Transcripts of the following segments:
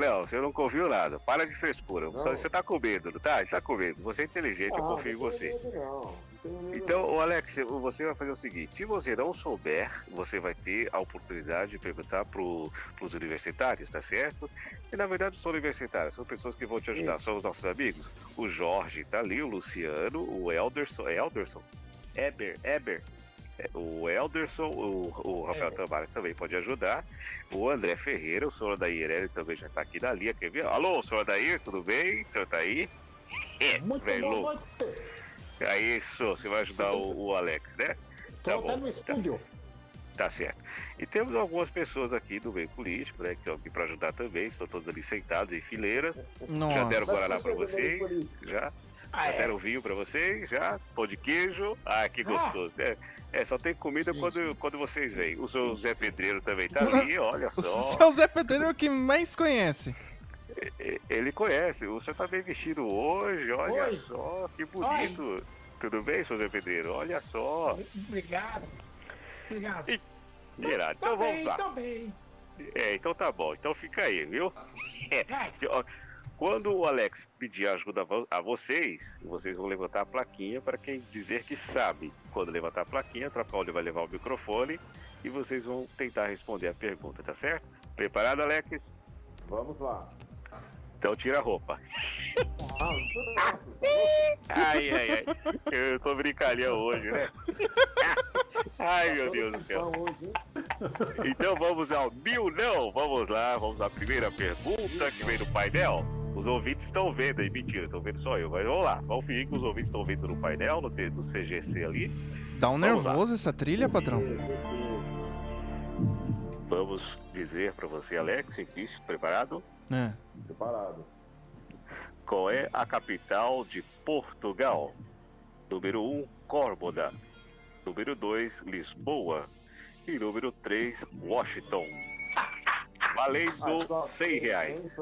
Léo, você não confio nada. Para de frescura. Só- Você tá com medo, não tá? Você tá com medo. Você é inteligente, eu Ah, confio em não você. medo, não. Não Então, ô Alex, você vai fazer o seguinte: se você não souber, você vai ter a oportunidade de perguntar pro, pros universitários, tá certo? E na verdade não são universitários, são pessoas que vão te ajudar, Isso. são os nossos amigos. O Jorge tá ali, o Luciano, o Elderson, é Elderson? Eber, Eber. É, O Elderson, o, o Rafael Eber. Tavares também pode ajudar. O André Ferreira, o senhor Adair, ele também já tá aqui na linha. Quer ver? Alô, senhor Adair, tudo bem? O senhor tá aí? É, Muito velho boa louco. É isso, você vai ajudar o, o Alex, né? Tá bom, no tá. estúdio. Tá certo. E temos algumas pessoas aqui do meio político, né? Que estão aqui para ajudar também. Estão todos ali sentados em fileiras. Já Nossa. deram Mas Guaraná para é vocês. Já. Ah, Já é? deram vinho para vocês. Já. Pão de queijo. Ah, que gostoso. É, é, só tem comida Sim. quando, quando vocês vêm. O seu Zé Pedreiro também tá ali, olha O só. seu Zé Pedreiro é o que mais conhece. E- Ele conhece. O senhor tá bem vestido hoje, olha Oi. só. Que bonito. Tudo bem, seu Zé Pedreiro? Olha só. Obrigado. Obrigado. Ih, Irado. Tá Então vamos bem, lá. tá. É, então tá bom. Então fica aí, viu? Vai. Quando o Alex pedir ajuda a vo- a vocês, vocês vão levantar a plaquinha para quem dizer que sabe. Quando levantar a plaquinha, a Trapalho vai levar o microfone e vocês vão tentar responder a pergunta, tá certo? Preparado, Alex? Vamos lá. Então tira a roupa. Ai, ai, ai. Eu tô brincalhão hoje, né? Ai, meu Deus do céu. Então? Então vamos ao mil não. Vamos lá, vamos à primeira pergunta que vem do painel. Os ouvintes estão vendo aí, mentira, estão vendo só eu. Mas vamos lá, vamos fingir que os ouvintes estão vendo no painel, no do CGC ali. Dá um Vamos lá. nervoso essa trilha, patrão. Vamos dizer para você, Alex, cientista, preparado? É. Preparado. Qual é a capital de Portugal? Número 1, um, Córdoba. Número 2, Lisboa. E número 3, Washington. Ah, Valendo só- 100 reais.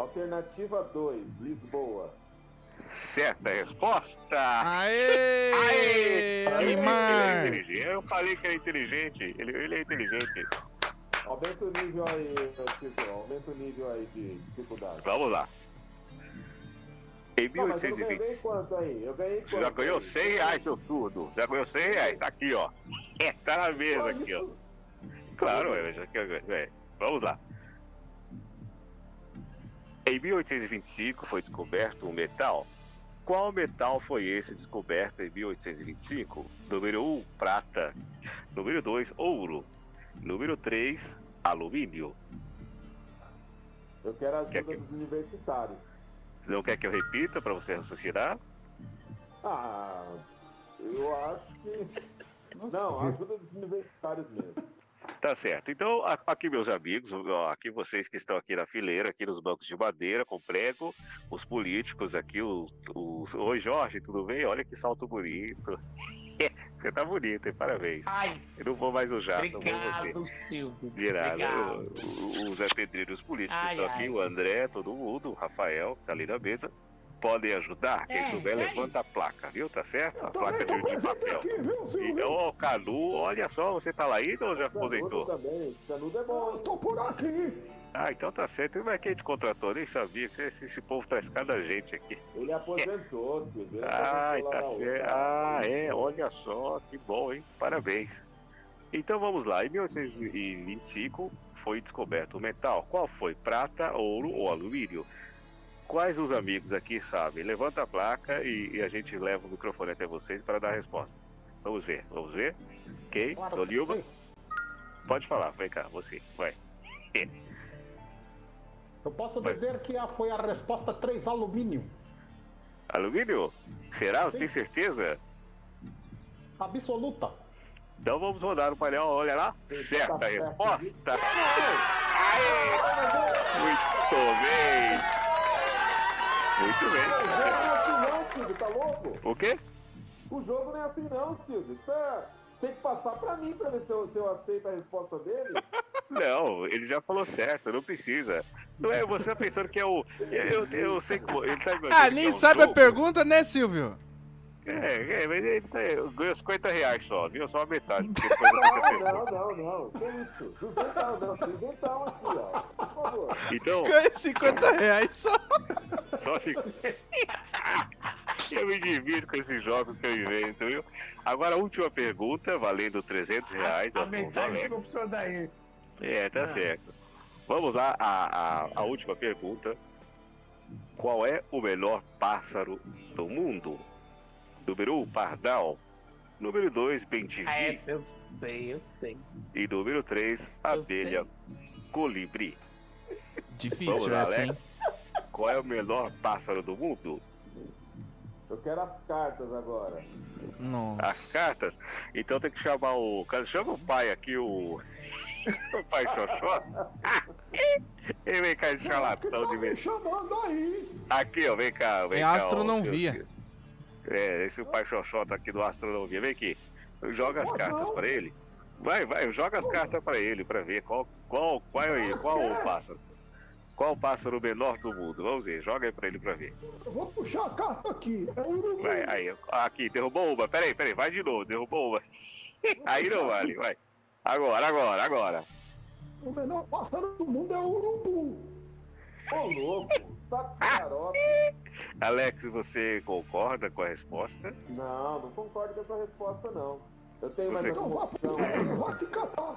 Alternativa 2, Lisboa. Certa resposta! Aê! Aê! Animar! Ele é inteligente. Eu falei que ele é inteligente. Ele, ele é inteligente. Aumenta o nível aí, Francisco. Aumenta o nível aí de dificuldade. Vamos lá. Em Não, mas eu ganhei 1820. quanto aí? Eu ganhei quanto? Você já ganhou aí? 100 reais, seu surdo. Já ganhou 100 reais. Tá aqui, ó. É, tá na mesa aqui, ó. Claro, é, eu- é. Vamos lá. Em 1825 foi descoberto um metal. Qual metal foi esse descoberto em 1825? Número 1, prata. Número 2, ouro. Número 3, alumínio. Eu quero a Quer ajuda que- dos universitários. Não quer que eu repita para você raciocinar? Ah, eu acho que. Não, ajuda dos universitários mesmo. Tá certo. Então, aqui, meus amigos, aqui vocês que estão aqui na fileira, aqui nos bancos de madeira, com prego, os políticos aqui, os. os... Oi, Jorge, tudo bem? Olha que salto bonito. Você tá bonito, hein? Parabéns. Ai, Eu não vou mais usar, só vou você. Silvio. Obrigado. O, o- o Zé Pedreiro os políticos Ai, estão aqui, ai. o André, todo mundo, o Rafael, que tá ali na mesa. Podem ajudar. Quem É, souber, aí. levanta a placa, viu? Tá certo? A placa também de, tô de papel. aqui, viu? Então, ó, o Canu, olha só, você tá lá ainda ou já Canudo aposentou? também. Canudo é bom, Eu tô por aqui. Ah, então tá certo. Mas quem te contratou? Nem sabia que esse, esse povo traz cada gente aqui. Ele aposentou. Ele Ah, tá outra. certo. Ah, é, olha só, que bom, hein? Parabéns. Então vamos lá. Em 1825 foi descoberto o metal. Qual foi? Prata, ouro ou alumínio? Quais os amigos aqui sabem? Levanta a placa e, e a gente leva o microfone até vocês para dar a resposta. Vamos ver, vamos ver. Quem? Claro. Pode falar, vem cá, você, vai. Eu posso Vai. dizer que a- foi a resposta 3 alumínio. Alumínio? Será? Você Sim. tem certeza? Absoluta. Então vamos rodar o painel, olha lá. Sim, Certa tá resposta. Aê! Muito bem. Muito O bem. jogo não é assim não, Silvio, tá louco? O quê? O jogo não é assim não, Silvio. Isso é... Tem que passar pra mim pra ver se eu, se eu aceito a resposta dele. Não, ele já falou certo, não precisa. Não é, você tá pensando que é o. Eu, eu, eu sei como. Ele tá Ah, que nem é um sabe a jogo. pergunta, né, Silvio? É, é, mas ele tá, ganhou 50 reais só, viu? Só a metade. Não, não, não, não. Que isso? Duzentão, não. Duzentão aqui, ó. Por favor. Então, Ganha 50 reais só. só fica. Eu me divido com esses jogos que eu invento, viu? Agora, a última pergunta, valendo 300 reais. A metade ficou pro daí. É, tá certo. Vamos lá, a, a, a última pergunta. Qual é o melhor pássaro do mundo? Número 1, um, pardal. Número 2, Ah, bentivi. essa eu sei, eu sei. E número 3, abelha colibri. Difícil Vamos lá, hein? Alex. Qual é o melhor pássaro do mundo? Eu quero as cartas agora. As Nossa. cartas? Então tem que chamar o. Chama o pai aqui, o. O pai Xoxó. Ele vem cá, esse charlatão tá de me vez. chamando aí? Aqui, ó, vem cá. Vem É cá, ó, astronomia. seu- É, esse pai Xoxó tá aqui do astronomia. Vem aqui. Joga as cartas pra ele. Vai, vai, joga as cartas pra ele pra ver qual, qual, qual, é, qual o pássaro. Qual o pássaro menor do mundo? Vamos ver, joga aí pra ele pra ver. Eu vou puxar a carta aqui. É o urubu. Vai, aí, aqui, derrubou uma. Peraí, peraí, vai de novo, derrubou uma. Aí não vale, vai. Agora, agora, agora. O menor pássaro do mundo é o urubu. Ô, louco. Tá com xarope. Alex, você concorda com a resposta? Não, não concordo com essa resposta, não. Eu tenho mais Você- alguma vá, opção. vá te catar.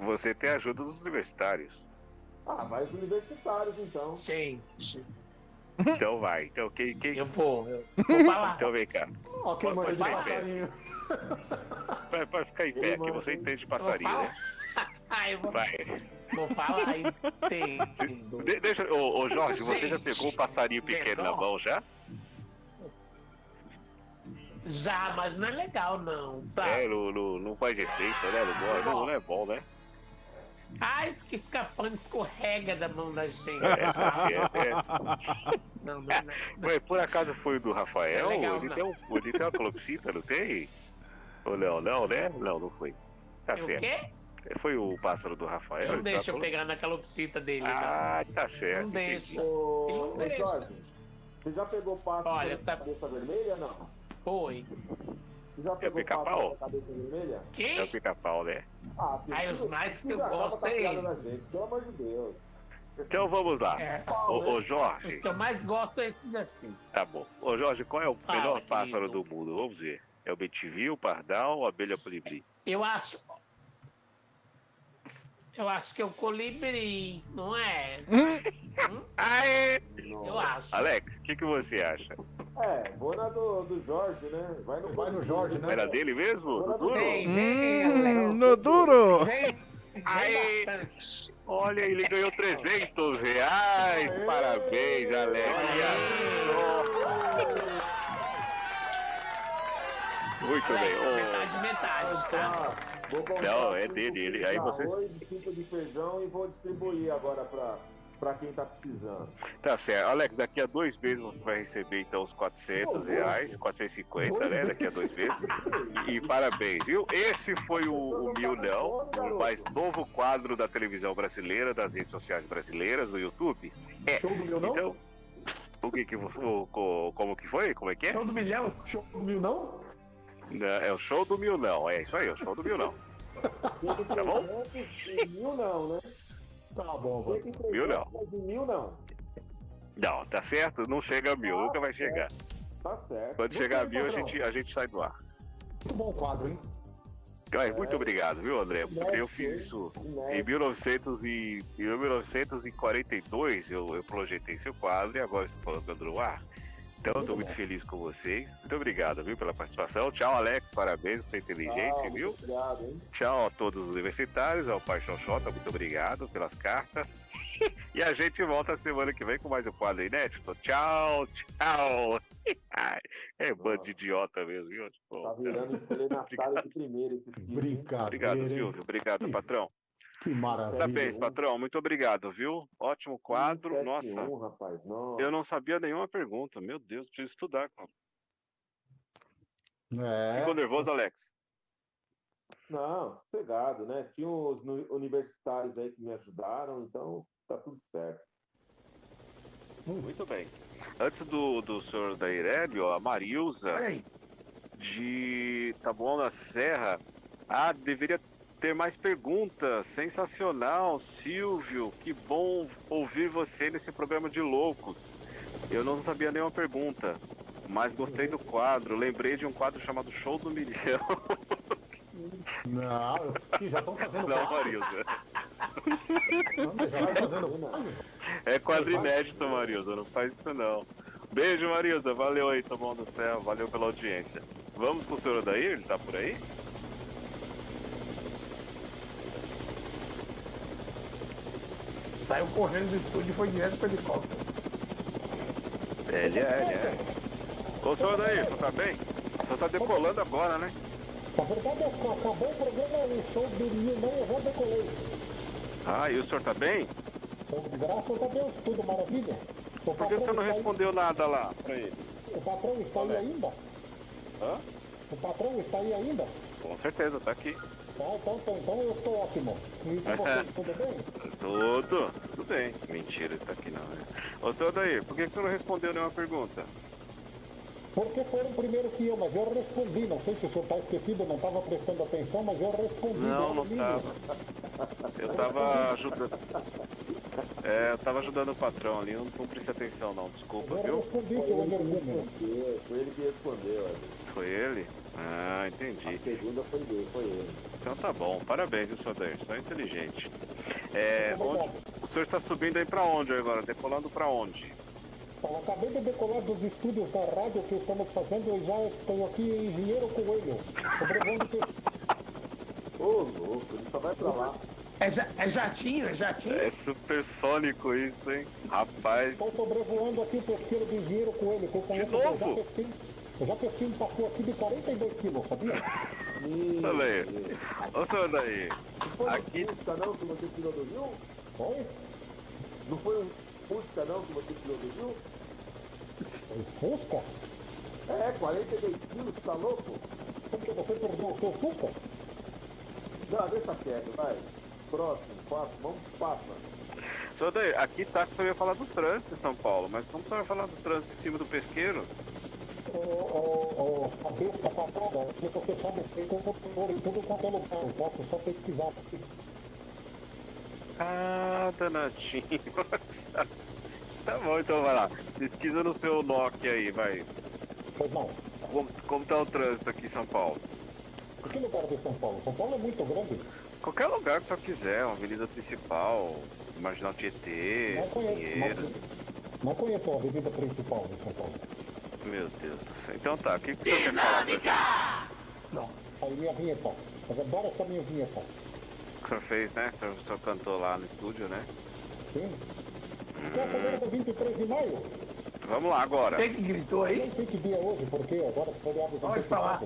Você tem a ajuda dos universitários. Ah, vai os universitários, então. Gente, Então vai. Então quem. quem... eu vou. Eu vou falar. Então vem cá. Ó, quem manda de Vai, passarinho. Vai, vai ficar em pé aqui, você entende de passarinho, né? Ah, eu vou, Vai. Vou falar entendo. De- deixa, ô, ô Jorge, você já pegou um passarinho pequeno na Pegou? mão já? Já, mas não é legal, não, É, sabe? não, não, não faz efeito, né? Não, não, não é bom, né? Ai, fica escapando, escorrega da mão da gente. É, tá certo, é. Não, não, não. Ué, por acaso foi o do Rafael? É legal, ele, não. tem um, ele tem uma calopsita, não tem? Ou não, não, né? Não, não foi. Tá É o certo. quê? Foi o pássaro do Rafael? Não deixa tá eu pegar na calopsita dele, Ah, tá não. certo. Não deixa. Não deixa. Você já pegou pássaro Olha, com sabe- cabeça vermelha, não? Foi. Você já pegou pica-pau? pássaro cabeça vermelha? É o Quem? pica-pau, né? Ah, Ai, os mais que eu gosto é ele. pelo amor de Deus. Então vamos lá. É. Ô, Jorge, que eu mais gosto é esses daqui. tá bom. Ô Jorge, qual é o Fala, melhor querido. pássaro do mundo? Vamos ver. É o betivi, o pardal ou a abelha colibri? Eu acho. Eu acho que é o colibri, não é? Hum? Aê! Eu acho. Alex, o que, que você acha? É, vou na do, do Jorge, né? Vai no, Vai no Jorge, né? Era dele mesmo? Do duro? Vem, vem, Hum, Alex. no duro! Vem, Aí. vem bastante. Olha, ele ganhou 300 reais. Aê! Parabéns, Alex. Muito bem. Metade, metade, tá? Não, é dele, ele- aí de vocês- arroz, cinco de feijão e vou distribuir agora pra, pra quem tá precisando. Tá certo. Alex, daqui a dois meses você vai receber então os 400 reais, 450, né? Daqui a dois meses. E parabéns, viu? Esse foi o, o Mil Não, o mais novo quadro da televisão brasileira, das redes sociais brasileiras, do YouTube. Show do mil não? Então, o que que o- co- como que foi? Como é que é? Show do milhão? Show do mil não? Não, É o show do Mil Não, é isso aí, o show do Mil Não. Tá bom? Mil não, né? Tá bom, vai. Mil não. Mil não. Não, tá certo? Não chega a mil, nunca vai chegar. Tá certo. Quando chegar a mil, a gente, a gente sai do ar. Muito bom o quadro, hein? Ai, muito obrigado, viu, André? Eu fiz isso em, Né? 1900 e, em 1942, eu, eu projetei seu quadro e agora estou colocando no ar. Então, eu estou muito feliz com vocês. Muito obrigado, viu, pela participação. Tchau, Alex, parabéns, você é inteligente, Tchau, viu? muito Obrigado, hein? Tchau a todos os universitários, ao Pai Xoxota, muito obrigado pelas cartas. E a gente volta semana que vem com mais um quadro inédito. Tchau, tchau. É bando de idiota mesmo, viu? Tipo, Tá virando estelionatário de primeiro? Brincadeira. Obrigado? Silvio. Obrigado, patrão. Que maravilha. Parabéns, patrão. Muito obrigado, viu? Ótimo quadro. 171, Nossa, rapaz. Nossa. eu não sabia nenhuma pergunta. Meu Deus, preciso estudar. cara. É. Ficou nervoso, Alex? Não, sossegado, né? Tinha os universitários aí que me ajudaram, então tá tudo certo. Muito bem. Antes do, do senhor da Irélio, a Marilza, de Taboão da Serra. Ah, deveria ter mais perguntas. Sensacional, Silvio. Que bom ouvir você nesse programa de loucos. Eu não sabia nenhuma pergunta, mas gostei do quadro. Lembrei de um quadro chamado Show do Milhão. Não, já estão fazendo Não. Marilza. Não, já estão fazendo. É quadro inédito, Marilza. Não faz isso não. Beijo, Marilza. Valeu aí, Taboão do Céu. Valeu pela audiência. Vamos com o senhor Odair? Ele tá por aí? Saiu correndo do estúdio e foi direto pro helicóptero. Ele é, ele é. Ô, senhor Odair, o senhor tá bem? O senhor tá decolando agora, né? Na verdade, acabou o programa, o show do Milhão, eu já decolei. Ah, e o senhor tá bem? Então, graças a Deus, tudo maravilha. O Por que o senhor não está aí- respondeu nada lá pra ele? O patrão está aí ainda? Hã? O patrão está aí ainda? Com certeza, tá aqui. Então, então, então eu estou ótimo. E com você, tudo bem? Tudo, tudo bem. Mentira, ele tá aqui não, né? Ô, senhor Odair, por que senhor não respondeu nenhuma pergunta? Porque foram primeiro que eu, mas eu respondi. Não sei se o senhor está esquecido, não estava prestando atenção, mas eu respondi. Não, não Maravilha. tava. Eu tava ajudando. É, eu tava ajudando o patrão ali, não, não prestei atenção não, desculpa, Eu viu? respondi, Foi seu ele que energúmeno. respondeu, foi ele que respondeu. olha. Foi ele? Ah, entendi. A segunda foi dele, foi ele. Então tá bom, parabéns, viu, senhor Odair? Só inteligente. É, Muito onde, o senhor está subindo aí pra onde agora? Decolando pra onde? Eu acabei de decolar dos estúdios da rádio que estamos fazendo e já estou aqui em Engenheiro Coelho. Sobrevoando que Ô, louco, ele só vai pra lá. É, ja- é jatinho, é jatinho. É supersônico isso, hein? Rapaz, estou sobrevoando aqui o pesqueiro do Engenheiro Coelho, que eu conheço. Eu novo? já pesquei, eu já pesquei um pacu aqui de 42 quilos, sabia? senhor Odair. Ô, Não foi Aqui- um Fusca não que você tirou do Rio? Oi? Não foi um Fusca não que você tirou do Rio? Foi Fusca? É, 42 quilos, tá louco? Porque você perdeu o seu Fusca? Não, deixa quieto, vai. Próximo, passa, vamos passa. senhor Odair, aqui tá que senhor ia falar do trânsito em São Paulo, mas como senhor vai falar do trânsito em cima do pesqueiro? Ô, ô, ô, cabeça papada, se você sabe, tem computador em tudo quanto é lugar. Eu posso só pesquisar aqui. Ah, danadinho. tá bom, então vai lá. Pesquisa no seu Nokia aí, vai. Pois não. Como, como tá o trânsito aqui em São Paulo? Que lugar de São Paulo? São Paulo é muito grande. Qualquer lugar que o senhor quiser, uma avenida principal, Marginal Tietê, Não conheço. Pinheiros. Não, não conheço a avenida principal de São Paulo. Meu Deus do céu. Então tá, o que, que pra gente? Não. Aí minha vinheta. Eu adoro essa minha vinheta. O que o senhor fez, né? O senhor, o senhor cantou lá no estúdio, né? Sim. Quer saber do 23 de maio? Vamos lá agora. Quem que gritou Eu aí? nem sei que dia é hoje, porque agora os feriados Pode falar.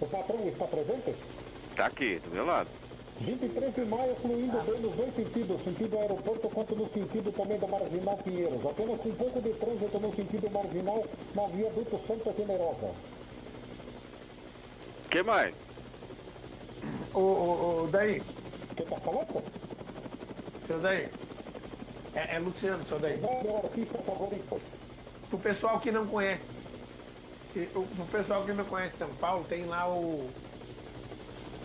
O patrão está presente? Tá aqui, do meu lado. 23 de maio fluindo bem nos dois sentidos, sentido aeroporto quanto no sentido também da Marginal Pinheiros. Apenas com um pouco de trânsito no sentido marginal na viaduto Santa Generosa. O que mais? Ô, ô, ô, daí, Quem tá falando? seu daí. É, é Luciano, seu daí. Qual é o meu artista favorito? Pro pessoal que não conhece. o- Pro pessoal que não conhece São Paulo, tem lá o.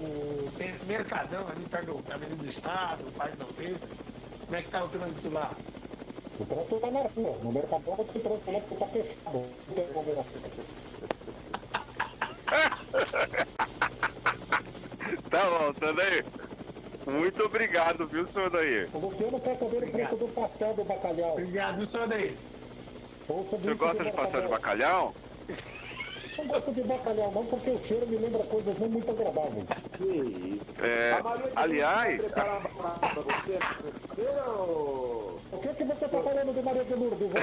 O mer- Mercadão ali perto do Caminho do Estado, o Parque da Pedro. Como é que tá o trânsito lá? O trânsito tá na rua. No Mercadão o trânsito lá porque tá fechado. Não tem aglomeração. Tá bom, senhor Daí. Muito obrigado, viu, senhor Daí? O Luciano quer saber o preço do pastel do bacalhau. Obrigado, seu daí. Senhor gosta de pastel de bacalhau? Não gosto de bacalhau não, porque o cheiro me lembra coisas não muito agradáveis. Que isso. É, aliás, vai você ou... O que que você tá falando de Maria de Lourdes?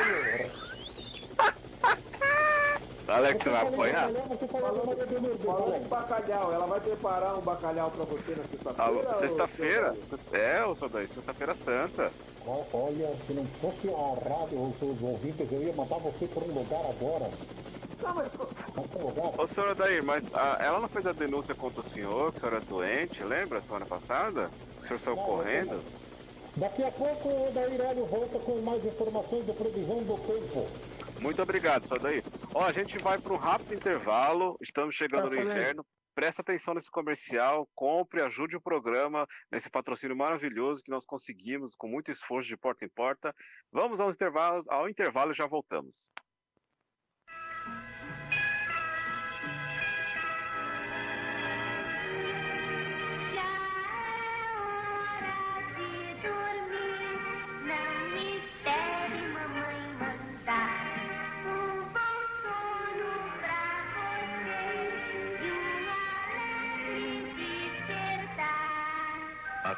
Alex Você vai falou de apanhar? Lourdes, Falando em bacalhau, ela vai preparar um bacalhau pra você na sexta-feira? Sexta-feira? É, ô Daí, sexta-feira santa. Olha, se não fosse a rádio ou os seus ouvintes, eu ia mandar você por um lugar agora. Não, mas? Ô senhor Daí, mas a- ela não fez a denúncia contra o senhor, que o senhor era doente, lembra, semana passada? Que o senhor saiu Não, correndo? Daqui a pouco o Daí Rádio volta com mais informações de previsão do tempo. Muito obrigado, senhor Daí. Ó, a gente vai para um rápido intervalo. Estamos chegando Tá no falando. inverno. Presta atenção nesse comercial, compre, ajude o programa nesse patrocínio maravilhoso que nós conseguimos com muito esforço de porta em porta. Vamos aos intervalos, ao intervalo e já voltamos.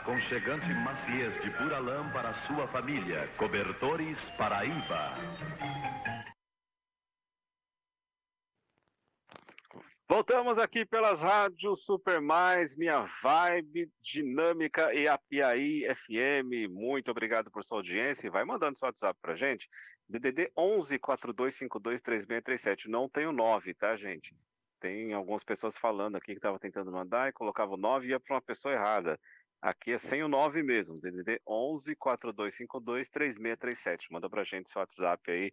Aconchegante maciez de pura lã para sua família. Cobertores Paraíba. Voltamos aqui pelas rádios Super Mais, Minha Vibe, Dinâmica e a Piaí FM. Muito obrigado por sua audiência vai mandando seu WhatsApp pra gente. DDD 11 4252 3637. Não tem o 9, tá, gente? Tem algumas pessoas falando aqui que estavam tentando mandar e colocava o 9 e ia para uma pessoa errada. Aqui é sem o 9 mesmo. DDD 11 4252 3637. Manda pra gente seu WhatsApp aí.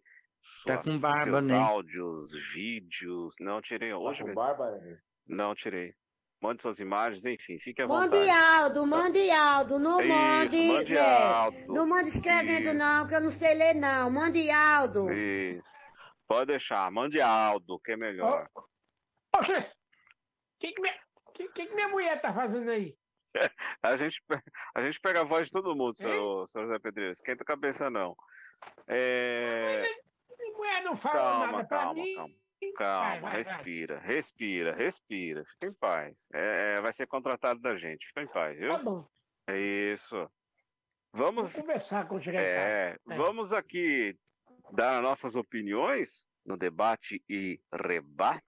Tá sua- com barba, seus né? áudios, vídeos. Não tirei hoje Tá com mesmo. barba, né? Não tirei. Mande suas imagens, enfim, fique à Mande vontade. Aldo, mande Aldo, não Isso, mande, mande é, Aldo. não mande escrevendo Isso. não, que eu não sei ler não, mande Aldo. Isso. Pode deixar, mande Aldo, que é melhor. O que, que, minha, que, que que minha mulher tá fazendo aí? A gente, a gente pega a voz de todo mundo, seu, seu José Pedreiro. Esquenta a cabeça, não. É, não fala Calma, nada calma, mim. calma. Vai, Calma, vai, vai. respira, respira, respira. Fica em paz. É, é, vai ser contratado da gente. Fica em paz, viu? Tá bom, É isso. vou Vamos, conversar quando chegar em casa. é, É. vamos aqui dar nossas opiniões no debate e rebate.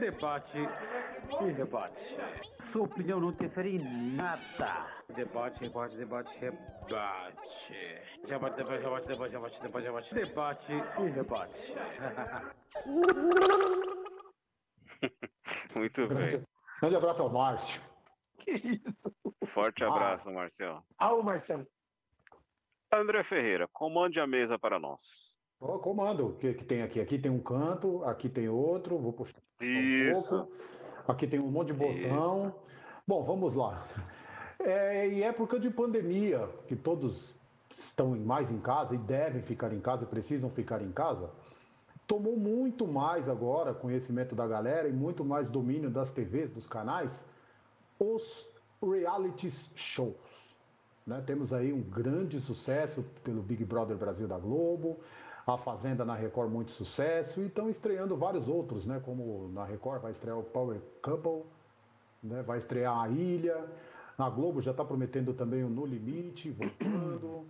Debate e rebate. Sua opinião não interfere em nada. Debate, rebate, debate, rebate. Debate, debate, debate, debate, debate, debate, debate. Debate e rebate. Muito bem. Grande, abraço ao Márcio. Que isso? Forte abraço, Marcelo. Ah, o Marcelo. André Ferreira, comande a mesa para nós. Ó, comando, o que, que tem aqui? Aqui tem um canto, aqui tem outro, vou puxar um Isso. pouco. Aqui tem um monte de botão. Bom, vamos lá. É, e época de pandemia, que todos estão mais em casa e devem ficar em casa, precisam ficar em casa, tomou muito mais agora conhecimento da galera e muito mais domínio das TVs, dos canais, os reality shows. né? Temos aí um grande sucesso pelo Big Brother Brasil da Globo, a Fazenda na Record muito sucesso, e estão estreando vários outros, né? Como na Record vai estrear o Power Couple, né? vai estrear a Ilha, na Globo já está prometendo também o No Limite, voltando.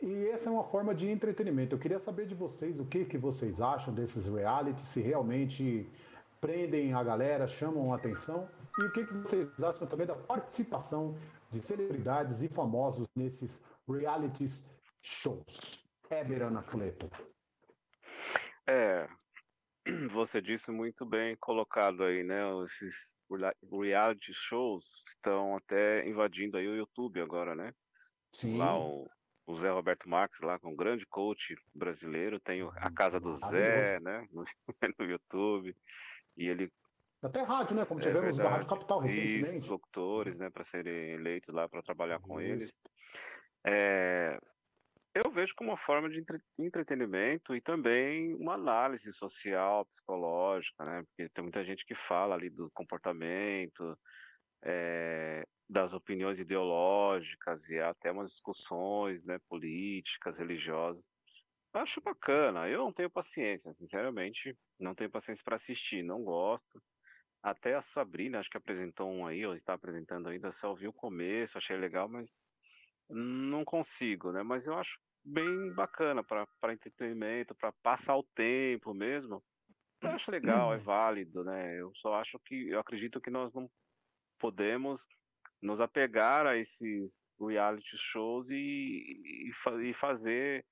E essa é uma forma de entretenimento. Eu queria saber de vocês o que, que vocês acham desses realities, se realmente prendem a galera, chamam a atenção, e o que, que vocês acham também da participação de celebridades e famosos nesses reality shows. Heber Anacleto. É, você disse muito bem colocado aí, né? Esses rea- reality shows estão até invadindo aí o YouTube agora, né? Sim. Lá o, o Zé Roberto Marques, lá com um grande coach brasileiro, tem a Casa do Zé, né? No, no YouTube. E ele Até rádio, né? Como É tivemos na. Rádio Capital Isso, recentemente. locutores, né, para serem eleitos lá para trabalhar com Isso. eles. É, eu vejo como uma forma de entre- entretenimento e também uma análise social, psicológica, né? Porque tem muita gente que fala ali do comportamento, é, das opiniões ideológicas e até umas discussões, né, políticas, religiosas. Eu acho bacana. Eu não tenho paciência, sinceramente, não tenho paciência para assistir, não gosto. Até a Sabrina, acho que apresentou um aí, ou está apresentando ainda, só ouvi o começo, achei legal, mas não consigo, né? Mas eu acho bem bacana para entretenimento, para passar o tempo mesmo. Eu acho legal, é válido, né? Eu só acho que, eu acredito que nós não podemos nos apegar a esses reality shows e, e, e fazer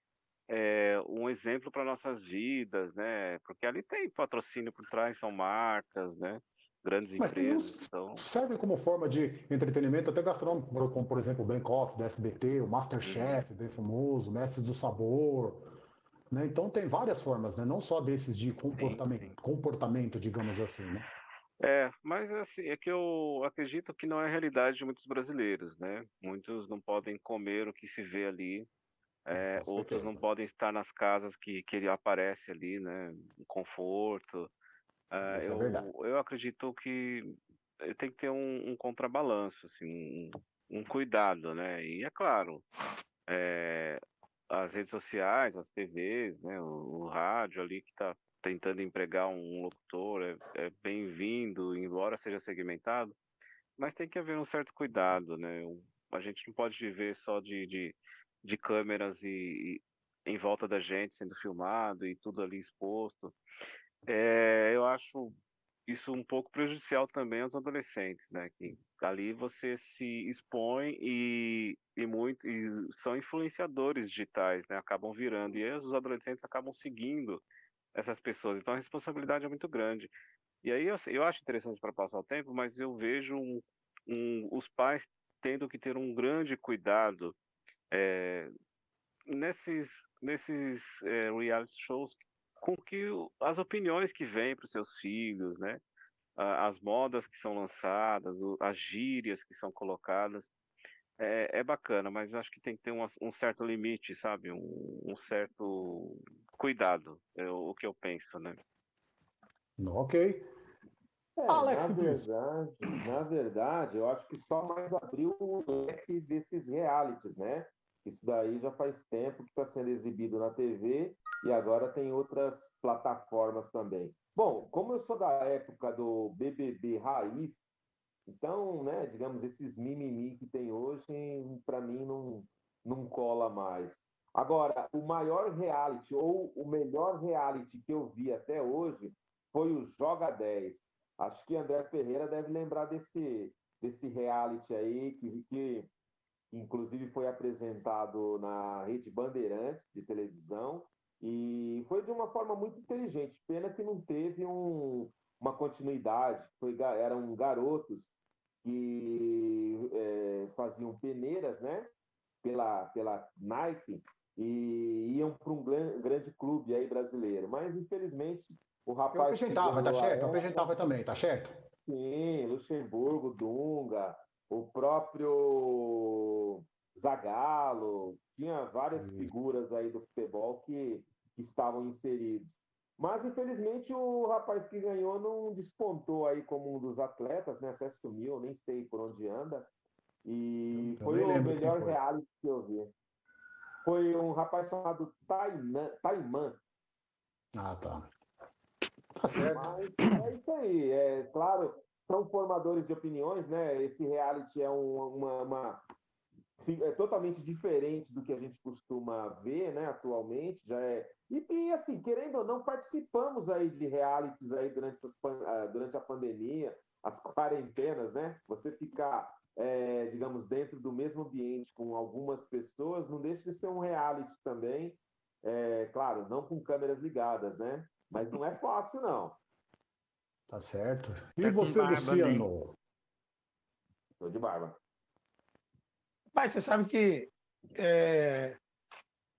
é, um exemplo para nossas vidas, né? Porque ali tem patrocínio por trás, são marcas, né? Grandes Mas empresas, então Serve como forma de entretenimento até gastronômico, como por exemplo o Bake Off do SBT, o Masterchef, bem famoso, Mestres do Sabor. Né? Então tem várias formas, né? não só desses de comportamento, sim. comportamento, digamos assim. Né? É, mas assim, é que eu acredito que não é a realidade de muitos brasileiros, né? Muitos não podem comer o que se vê ali, é, outros não podem estar nas casas que, que ele aparece ali, né? Conforto. Ah, Isso é eu, eu acredito que eh, tem que ter um, um contrabalanço, assim, um, um cuidado, né? E é claro, eh, as redes sociais, as TVs, né? O, o rádio ali que está tentando empregar um locutor é, é bem-vindo, embora seja segmentado, mas tem que haver um certo cuidado, né? A gente não pode viver só de, de, de câmeras e, e em volta da gente sendo filmado e tudo ali exposto. É, eu acho isso um pouco prejudicial também aos adolescentes, né? Que ali você se expõe e, e muito e são influenciadores digitais, né? Acabam virando e os adolescentes acabam seguindo essas pessoas. Então a responsabilidade é muito grande. E aí eu, eu acho interessante para passar o tempo, mas eu vejo um, um- os pais tendo que ter um grande cuidado é, nesses nesses é, reality shows com que as opiniões que vêm para os seus filhos, né? As modas que são lançadas, as gírias que são colocadas, é, é bacana, mas acho que tem que ter um, um certo limite, sabe? Um, um certo cuidado, é o que eu penso, né? Ok. É, Alex, na verdade, na verdade, eu acho que só mais abriu o leque desses realities, né? Isso daí já faz tempo que está sendo exibido na TV e agora tem outras plataformas também. Bom, como eu sou da época do BBB Raiz, então, né, digamos, esses mimimi que tem hoje, para mim, não, não cola mais. Agora, o maior reality, ou o melhor reality que eu vi até hoje, foi o Joga 10. Acho que André Ferreira deve lembrar desse, desse reality aí, que, que inclusive foi apresentado na Rede Bandeirantes de televisão, e foi de uma forma muito inteligente. Pena que não teve um, uma continuidade, foi, eram garotos que eh, faziam peneiras, né? Pela, pela Nike e iam para um gran- grande clube aí brasileiro. Mas, infelizmente, o Eu rapaz. que apresentava, tá certo? Eu apresentava também, tá certo? Sim, Luxemburgo, Dunga, o próprio Zagallo, tinha várias Isso. figuras aí do futebol que, que estavam inseridos. Mas, infelizmente, o rapaz que ganhou não despontou aí como um dos atletas, né? Até sumiu, nem sei por onde anda. E Eu foi o melhor foi. reality que eu vi. Foi um rapaz chamado Tainan, Taiman. Ah, tá. Tá certo. Mas é isso aí. É claro, são formadores de opiniões, né? Esse reality é um- uma, uma- é totalmente diferente do que a gente costuma ver, né? Atualmente, já é. E, e, assim, querendo ou não, participamos aí de realities aí durante, pan- ah, durante a pandemia, as quarentenas, né? Você ficar, é, digamos, dentro do mesmo ambiente com algumas pessoas, não deixa de ser um reality também. É, claro, não com câmeras ligadas, né? Mas não é fácil, não. Tá certo. E Tá você, barba, Luciano? Tô de barba. Mas você sabe que é,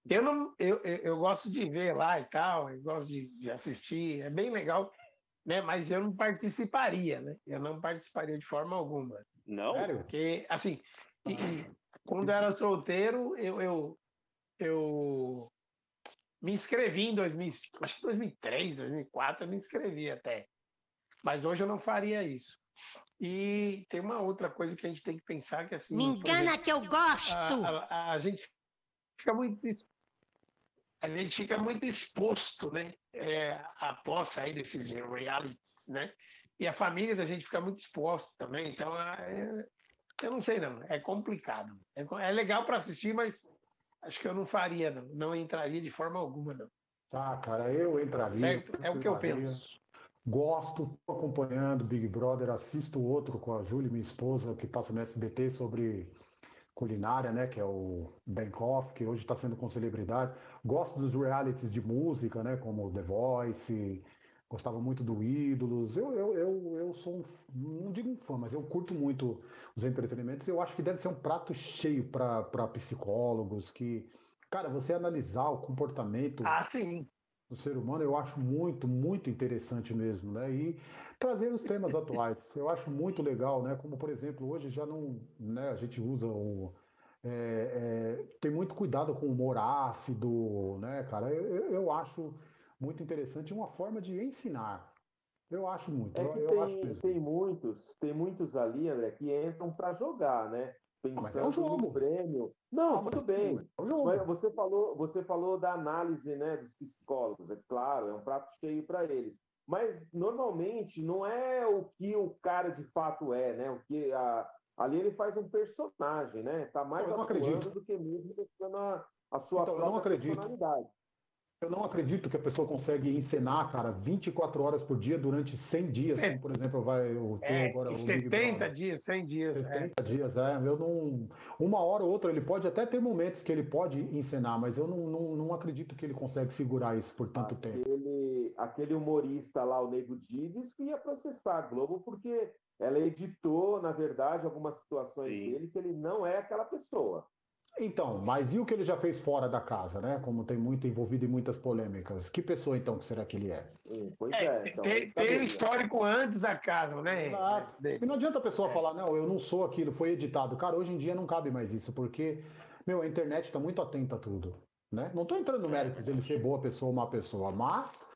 eu não eu, eu, eu gosto de ver lá e tal, eu gosto de, de assistir, é bem legal, né? Mas eu não participaria, né? Eu não participaria de forma alguma. Não? Sério? Porque, assim, e- e quando eu era solteiro, eu, eu, eu me inscrevi em 2000, acho que 2003, 2004, eu me inscrevi até. Mas hoje eu não faria isso. E tem uma outra coisa que a gente tem que pensar que assim. Me engana exemplo, que eu gosto! a, a- a gente fica muito a gente fica muito exposto, né? É, após sair desses reality, né? E a família da gente fica muito exposta também. Então, é- eu não sei não, é complicado. É, é legal para assistir, mas acho que eu não faria não, não entraria de forma alguma não. Tá, cara, eu entraria. Certo? É o que eu penso. Gosto, tô acompanhando Big Brother, assisto outro com a Júlia, minha esposa, que passa no SBT sobre culinária, né? Que é o Bangkok, que hoje está sendo com celebridade. Gosto dos realities de música, né? Como The Voice, gostava muito do Ídolos. Eu, eu, eu, eu sou um, não digo um fã, mas eu curto muito os entretenimentos. Eu acho que deve ser um prato cheio para psicólogos que Cara, você analisar o comportamento Ah, sim. Do ser humano, eu acho muito, muito interessante mesmo, né? E trazer os temas atuais, eu acho muito legal, né? Como, por exemplo, hoje já não, né? A gente usa o... é, é, tem muito cuidado com o humor ácido, né, cara? Eu, eu- acho muito interessante uma forma de ensinar. Eu acho muito, É eu, eu acho tem, mesmo. tem muitos, tem muitos ali, André, que entram para jogar, né? Mas é um Pensando jogo. no prêmio. Não, Ah, tudo sim, bem. é um jogo. Mas você falou, você falou da análise, né, dos psicólogos. É claro, é um prato cheio para eles. Mas normalmente não é o que o cara de fato é, né? O que a, ali ele faz um personagem, né? Tá mais Eu não acredito. do que mesmo mostrando a, a sua Então, eu não própria acredito. personalidade. Eu não acredito que a pessoa consegue encenar, cara, 24 horas por dia durante 100 dias, Cê- como, por exemplo, vai o teu É, agora o Big 70 Brother. dias, 100 dias. é. 70 dias, é. Eu não. Uma hora ou outra, ele pode até ter momentos que ele pode encenar, mas eu não, não, não acredito que ele consegue segurar isso por tanto tempo. Aquele, aquele humorista lá, o Nego Dives, que ia processar a Globo porque ela editou, na verdade, algumas situações Sim. dele que ele não é aquela pessoa. Então, mas e o que ele já fez fora da casa, né? Como tem muito envolvido em muitas polêmicas. Que pessoa, então, que será que ele é? Pois É, é. então, tem, ele tá tem histórico antes da casa, né? Exato. E não adianta a pessoa falar, não, eu não sou aquilo, foi editado. Cara, hoje em dia não cabe mais isso, porque, meu, a internet está muito atenta a tudo, né? Não estou entrando no mérito dele ser boa pessoa ou má pessoa, mas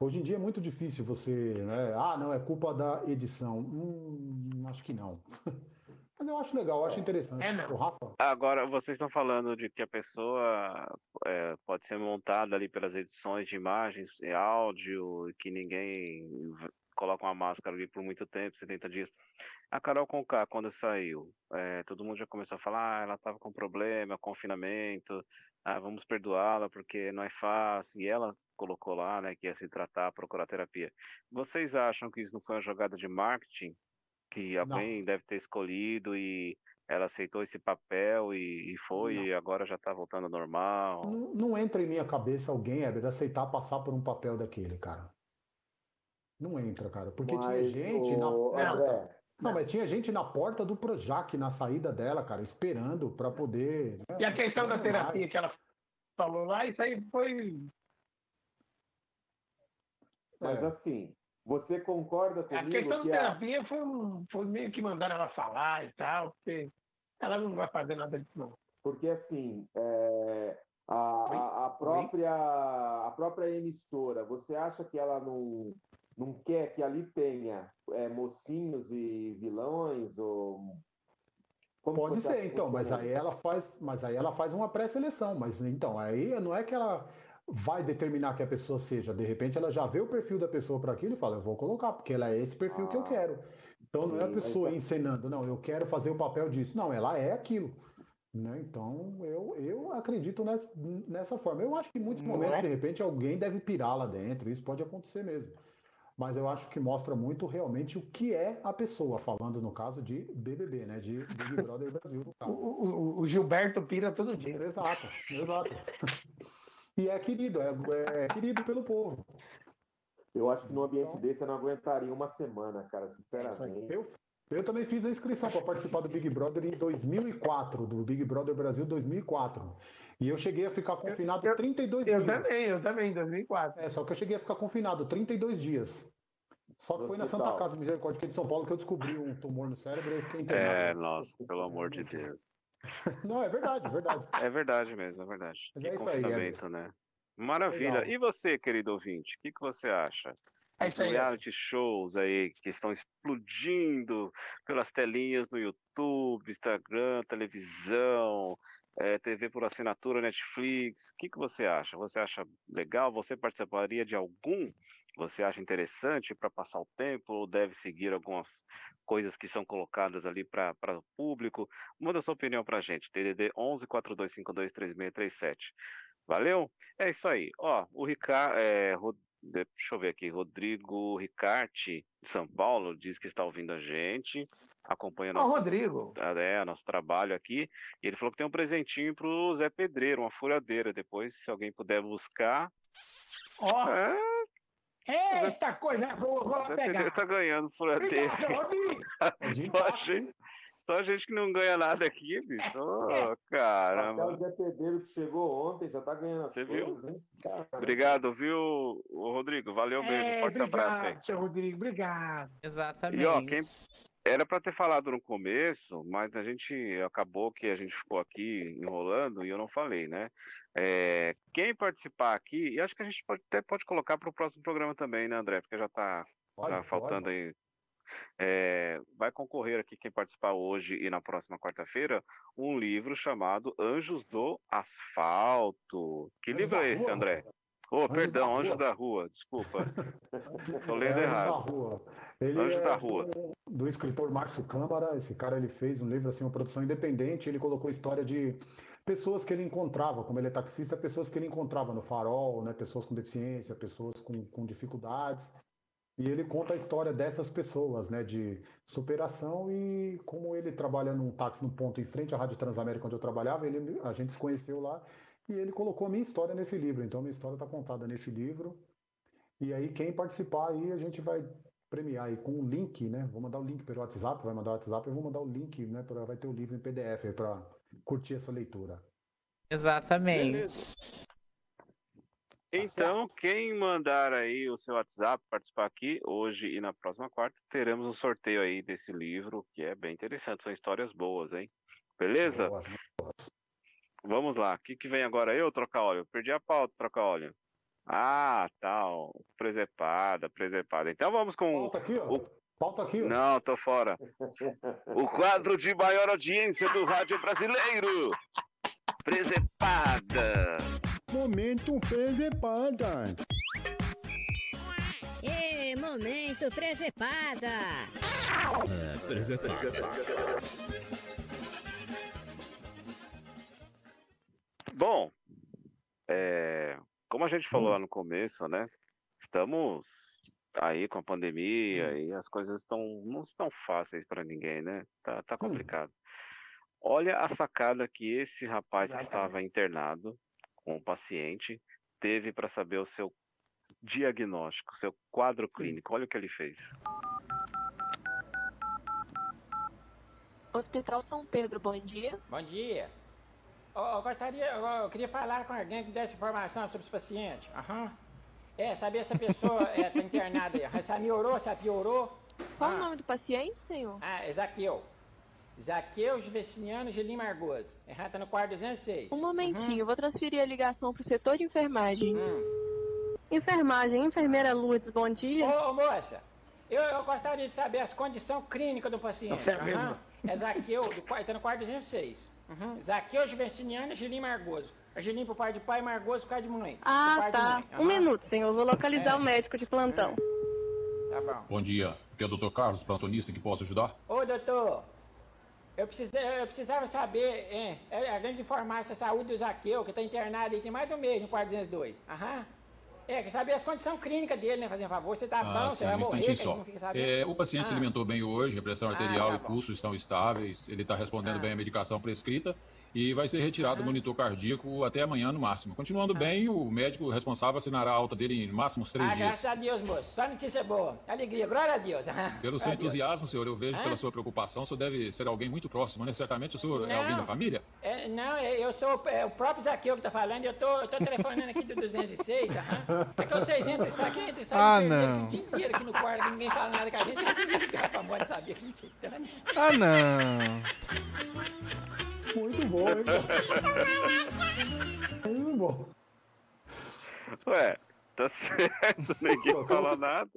hoje em dia é muito difícil você, né? Ah, não, é culpa da edição. Hum, acho que não. Mas eu acho legal, eu acho interessante. É, não. O Rafa, Agora, vocês estão falando de que a pessoa é, pode ser montada ali pelas edições de imagens e áudio, e que ninguém coloca uma máscara ali por muito tempo, 70 dias. A Carol Conká, quando saiu, é, todo mundo já começou a falar, ah, ela estava com problema, confinamento, ah, vamos perdoá-la porque não é fácil. E ela colocou lá, né, que ia se tratar, procurar terapia. Vocês acham que isso não foi uma jogada de marketing? Que alguém deve ter escolhido e ela aceitou esse papel e, e foi, Não. e agora já tá voltando ao normal. não, não entra em minha cabeça alguém, Heber, aceitar passar por um papel daquele, cara. Não entra, cara. Porque tinha Mas, gente na ô, porta. André, Não, mas tinha gente na porta do Projac, na saída dela, cara, esperando para poder. né, E a questão da mais. terapia que ela falou lá, isso aí foi. mas É. assim, você concorda A comigo questão que da a, terapia foi, um- foi meio que mandaram ela falar e tal, porque ela não vai fazer nada disso, não. Porque assim, é, a, a- a própria, a própria emissora, você acha que ela não, não quer que ali tenha é, mocinhos e vilões? Ou... Como Pode ser, então, mas aí ela faz, mas aí ela faz uma pré-seleção, mas então, aí não é que ela vai determinar que a pessoa seja, de repente ela já vê o perfil da pessoa para aquilo e fala, eu vou colocar, porque ela é esse perfil que eu Ah, quero. Então não é a sim, pessoa a- encenando, não, eu quero fazer o papel disso. Não, ela é aquilo. Né? Então eu, eu acredito nessa, nessa forma. Eu acho que em muitos momentos, é? de repente, alguém deve pirar lá dentro, isso pode acontecer mesmo. Mas eu acho que mostra muito realmente o que é a pessoa, falando no caso de BBB, né? De Big Brother Brasil, o- o- o Gilberto pira todo dia. Exato, exato. E é querido, é, é querido pelo povo. Eu acho que num ambiente Então- desse eu não aguentaria uma semana, cara, sinceramente. Eu, eu também fiz a inscrição para participar do Big Brother em 2004, do Big Brother Brasil 2004. E eu cheguei a ficar confinado eu- 32 Eu dias. também, eu também, em 2004. É, só que eu cheguei a ficar confinado 32 dias. Só que No foi na hospital. Santa Casa Misericórdia de São Paulo que eu descobri um tumor no cérebro e eu fiquei internado. É, nossa, pelo amor de Deus. Não, é verdade, é verdade. É verdade mesmo, é verdade. Mas Que é isso aí, confinamento, né? Maravilha. Legal. E você, querido ouvinte, o que, que você acha? É Os isso aí. reality shows aí que estão explodindo pelas telinhas no YouTube, Instagram, televisão, eh, TV por assinatura, Netflix. O que, que você acha? Você acha legal? Você participaria de algum? Você acha interessante para passar o tempo ou deve seguir algumas coisas que são colocadas ali para o público? Manda sua opinião para a gente. TDD 11 4252 3637. Valeu? É isso aí. Ó, o Ricardo, deixa eu ver aqui, Rodrigo Ricarte, de São Paulo, diz que está ouvindo a gente, acompanha Ó, nosso, Rodrigo. é, nosso trabalho aqui, e ele falou que tem um presentinho para o Zé Pedreiro, uma furadeira. Depois, se alguém puder buscar. Ó, É, eita coisa boa, vou o lá pegar. está ganhando. Obrigado, de Só hein? Só gente que não ganha nada aqui, bicho. Ô, Até caramba. o Zé Pedreiro que chegou ontem já tá ganhando as Você viu? coisas, hein? Caramba. Obrigado, viu, Rodrigo? Valeu mesmo. É, Forte abraço aí. obrigado, seu Rodrigo, obrigado. Exatamente. E ó, quem era para ter falado no começo, mas a gente acabou que a gente ficou aqui enrolando e eu não falei, né? É, quem participar aqui, e acho que a gente pode, até pode colocar para o próximo programa também, né, André? Porque já tá, Pode, tá pode. faltando aí. É, vai concorrer aqui quem participar hoje e na próxima quarta-feira um livro chamado Anjos do Asfalto. Que Anjos livro é esse, Rua, André? Oh, perdão, da Anjos Rua. da Rua, desculpa. Tô lendo É, errado. da Rua. Ele Anjos é da Rua. do- do escritor Márcio Câmara. Esse cara ele fez um livro assim, uma produção independente. Ele colocou história de pessoas que ele encontrava, como ele é taxista, pessoas que ele encontrava no farol, né? Pessoas com deficiência, pessoas com, com dificuldades. E ele conta a história dessas pessoas, né? De superação e como ele trabalha num táxi num ponto em frente à Rádio Transamérica onde eu trabalhava. Ele, a gente se conheceu lá e ele colocou a minha história nesse livro. Então a minha história está contada nesse livro. E aí, quem participar aí, a gente vai premiar aí com o link, né? Vou mandar o link pelo WhatsApp, vai mandar o WhatsApp, eu vou mandar o link, né? Pra, vai ter o livro em PDF aí para curtir essa leitura. Exatamente. Então, quem mandar aí o seu WhatsApp participar aqui hoje e na próxima quarta, teremos um sorteio aí desse livro, que é bem interessante, são histórias boas, hein? Beleza? Boa, Vamos lá. O que, que vem agora? Eu trocar óleo? Perdi a pauta, trocar óleo. Ah, tal. Presepada, presepada. Então vamos com. Pauta aqui, ó. o- Pauta aqui, ó. Não, tô fora. O quadro de maior audiência do rádio brasileiro. Presepada. Momento presepada. E momento presepada. É, presepada. Bom, é, como a gente falou lá no começo, né? Estamos aí com a pandemia e as coisas estão não estão fáceis para ninguém, né? Tá, tá complicado. Olha a sacada que esse rapaz que estava internado com o paciente teve para saber o seu diagnóstico, seu quadro clínico. Olha o que ele fez. Hospital São Pedro, bom dia. Bom dia. Eu, gostaria, eu, eu queria falar com alguém que desse informação sobre os pacientes. Aham. É, saber se a pessoa está internada aí. Se melhorou, se piorou. Qual o nome do paciente, senhor? Ah, é Zaqueu. Zaqueu Juveciniano Gelim Margoso. Errado, tá no quarto 206. Um momentinho, eu vou transferir a ligação pro setor de enfermagem. Hum. Enfermagem, enfermeira Lourdes, bom dia. Ô, moça, eu, eu gostaria de saber as condições clínicas do paciente. Você é Aham. mesmo? É Zaqueu, do, tá no quarto 206. Uhum. Zaqueu Juveciniano Gelim Margoso. Gelim pro pai de pai, Margoso pro pai de mãe. Ah, pai de tá. mãe. Um Aham. minuto, senhor. Vou localizar É. o médico de plantão. Tá bom. Bom dia, aqui é o Dr. Carlos, plantonista, que posso ajudar? Ô, doutor, eu, precisei, eu precisava saber, é, é, a grande informar a saúde do Zaqueu, que está internado aí tem mais de um mês no quarto 202. Aham. É, quer saber as condições clínicas dele, né? Fazer um favor, você tá bom, você sim, vai um morrer, só. É, o paciente se Ah. alimentou bem hoje, a pressão arterial tá e o pulso estão estáveis, ele está respondendo bem à medicação prescrita e vai ser retirado do monitor cardíaco até amanhã no máximo. Continuando bem, o médico responsável assinará a alta dele em máximos três Ah, dias. graças a Deus, moço. Só notícia boa. Alegria, glória a Deus. Pelo seu entusiasmo, senhor, eu vejo Hã? pela sua preocupação, o senhor deve ser alguém muito próximo, né? Certamente o senhor é Não. alguém da família? É, não, é, eu sou é, o próprio Zaqueu que tá falando, eu tô, eu tô telefonando aqui do 206, aham. É que vocês entram, isso aqui, entra e sai Ah, não. o dia inteiro aqui no quarto, que ninguém fala nada com a gente, pra moda saber que então, Ah, não. Muito bom, hein? Muito bom. Ué, tá certo, ninguém fala nada.